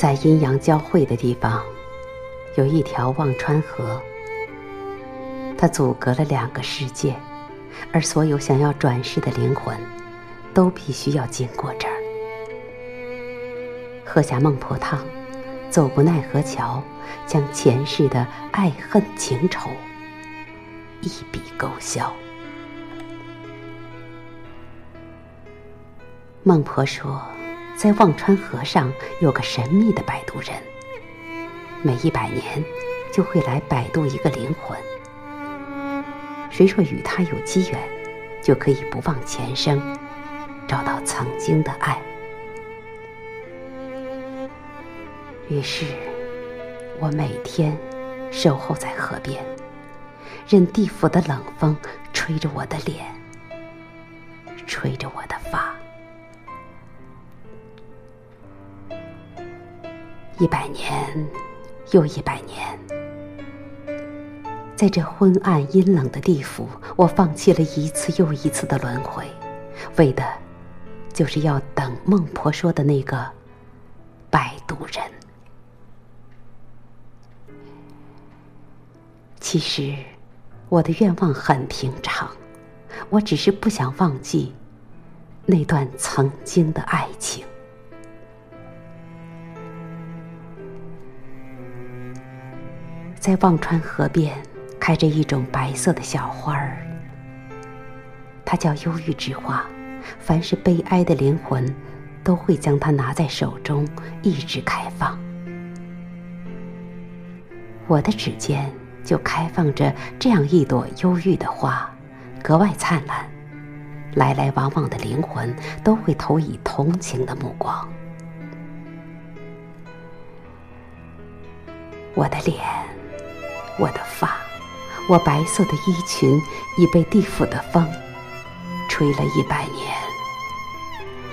在阴阳交汇的地方，有一条忘川河，它阻隔了两个世界，而所有想要转世的灵魂，都必须要经过这儿。喝下孟婆汤，走过奈何桥，将前世的爱恨情仇一笔勾销。孟婆说。在忘川河上有个神秘的摆渡人，每一百年就会来摆渡一个灵魂。谁若与他有机缘，就可以不忘前生，找到曾经的爱。于是，我每天守候在河边，任地府的冷风吹着我的脸，吹着我的一百年又一百年，在这昏暗阴冷的地府，我放弃了一次又一次的轮回，为的，就是要等孟婆说的那个摆渡人。其实，我的愿望很平常，我只是不想忘记那段曾经的爱情。在忘川河边开着一种白色的小花儿，它叫忧郁之花。凡是悲哀的灵魂，都会将它拿在手中，一直开放。我的指尖就开放着这样一朵忧郁的花，格外灿烂。来来往往的灵魂都会投以同情的目光。我的脸。我的发，我白色的衣裙已被地府的风吹了一百年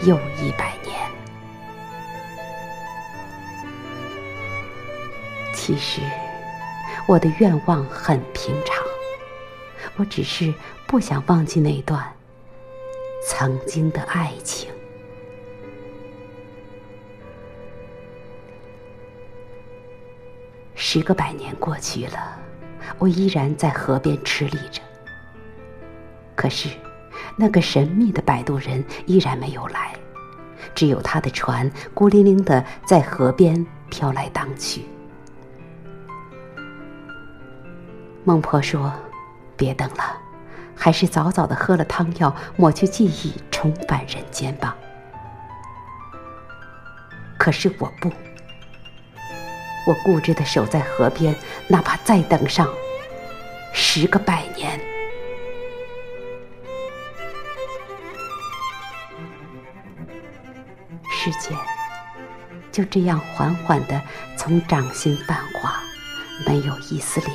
又一百年。其实，我的愿望很平常，我只是不想忘记那段曾经的爱情。十个百年过去了，我依然在河边吃力着。可是，那个神秘的摆渡人依然没有来，只有他的船孤零零的在河边飘来荡去。孟婆说：“别等了，还是早早的喝了汤药，抹去记忆，重返人间吧。”可是我不。我固执的守在河边，哪怕再等上十个百年，时间就这样缓缓的从掌心泛化，没有一丝涟漪。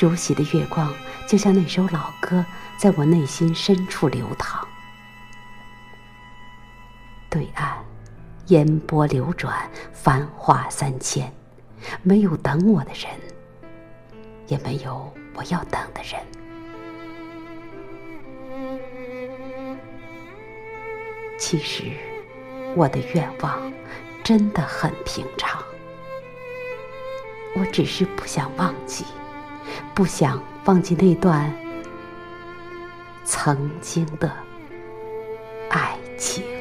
如洗的月光，就像那首老歌，在我内心深处流淌。对岸。烟波流转，繁华三千，没有等我的人，也没有我要等的人。其实，我的愿望真的很平常，我只是不想忘记，不想忘记那段曾经的爱情。